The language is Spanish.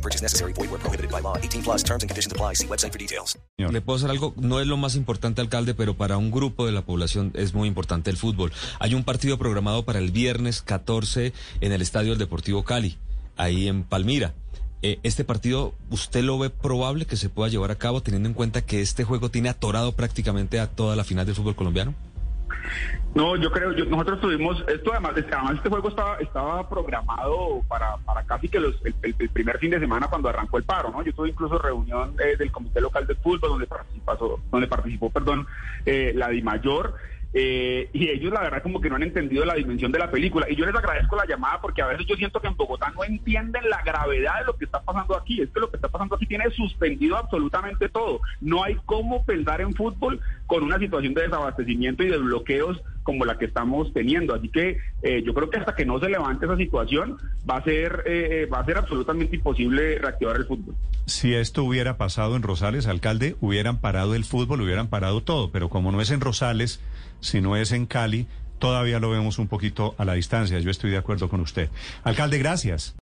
No purchase necessary. Void where prohibited by law. 18 plus terms and conditions apply. See website for details. Le puedo hacer algo, no es lo más importante, alcalde, pero para un grupo de la población es muy importante el fútbol. Hay un partido programado para el viernes 14 en el Estadio del Deportivo Cali, ahí en Palmira. Eh, este partido, ¿usted lo ve probable que se pueda llevar a cabo teniendo en cuenta que este juego tiene atorado prácticamente a toda la final del fútbol colombiano? No, yo creo, yo- nosotros tuvimos, esto además, además este juego estaba, estaba programado para, para casi que los, el primer fin de semana cuando arrancó el paro, ¿no? Yo tuve incluso reunión eh, del Comité Local de Fútbol donde participó, donde participó, perdón, eh, la DIMAYOR, eh, y ellos la verdad como que no han entendido la dimensión de la película, y yo les agradezco la llamada porque a veces yo siento que en Bogotá no entienden la gravedad de lo que está pasando aquí, es que lo que está pasando aquí tiene suspendido absolutamente todo, no hay cómo pensar en fútbol con una situación de desabastecimiento y de bloqueos como la que estamos teniendo. Así que eh, yo creo que hasta que no se levante esa situación va a ser eh, va a ser absolutamente imposible reactivar el fútbol. Si esto hubiera pasado en Rosales, alcalde, hubieran parado el fútbol, hubieran parado todo, pero como no es en Rosales, si no es en Cali, todavía lo vemos un poquito a la distancia. Yo estoy de acuerdo con usted. Alcalde, gracias.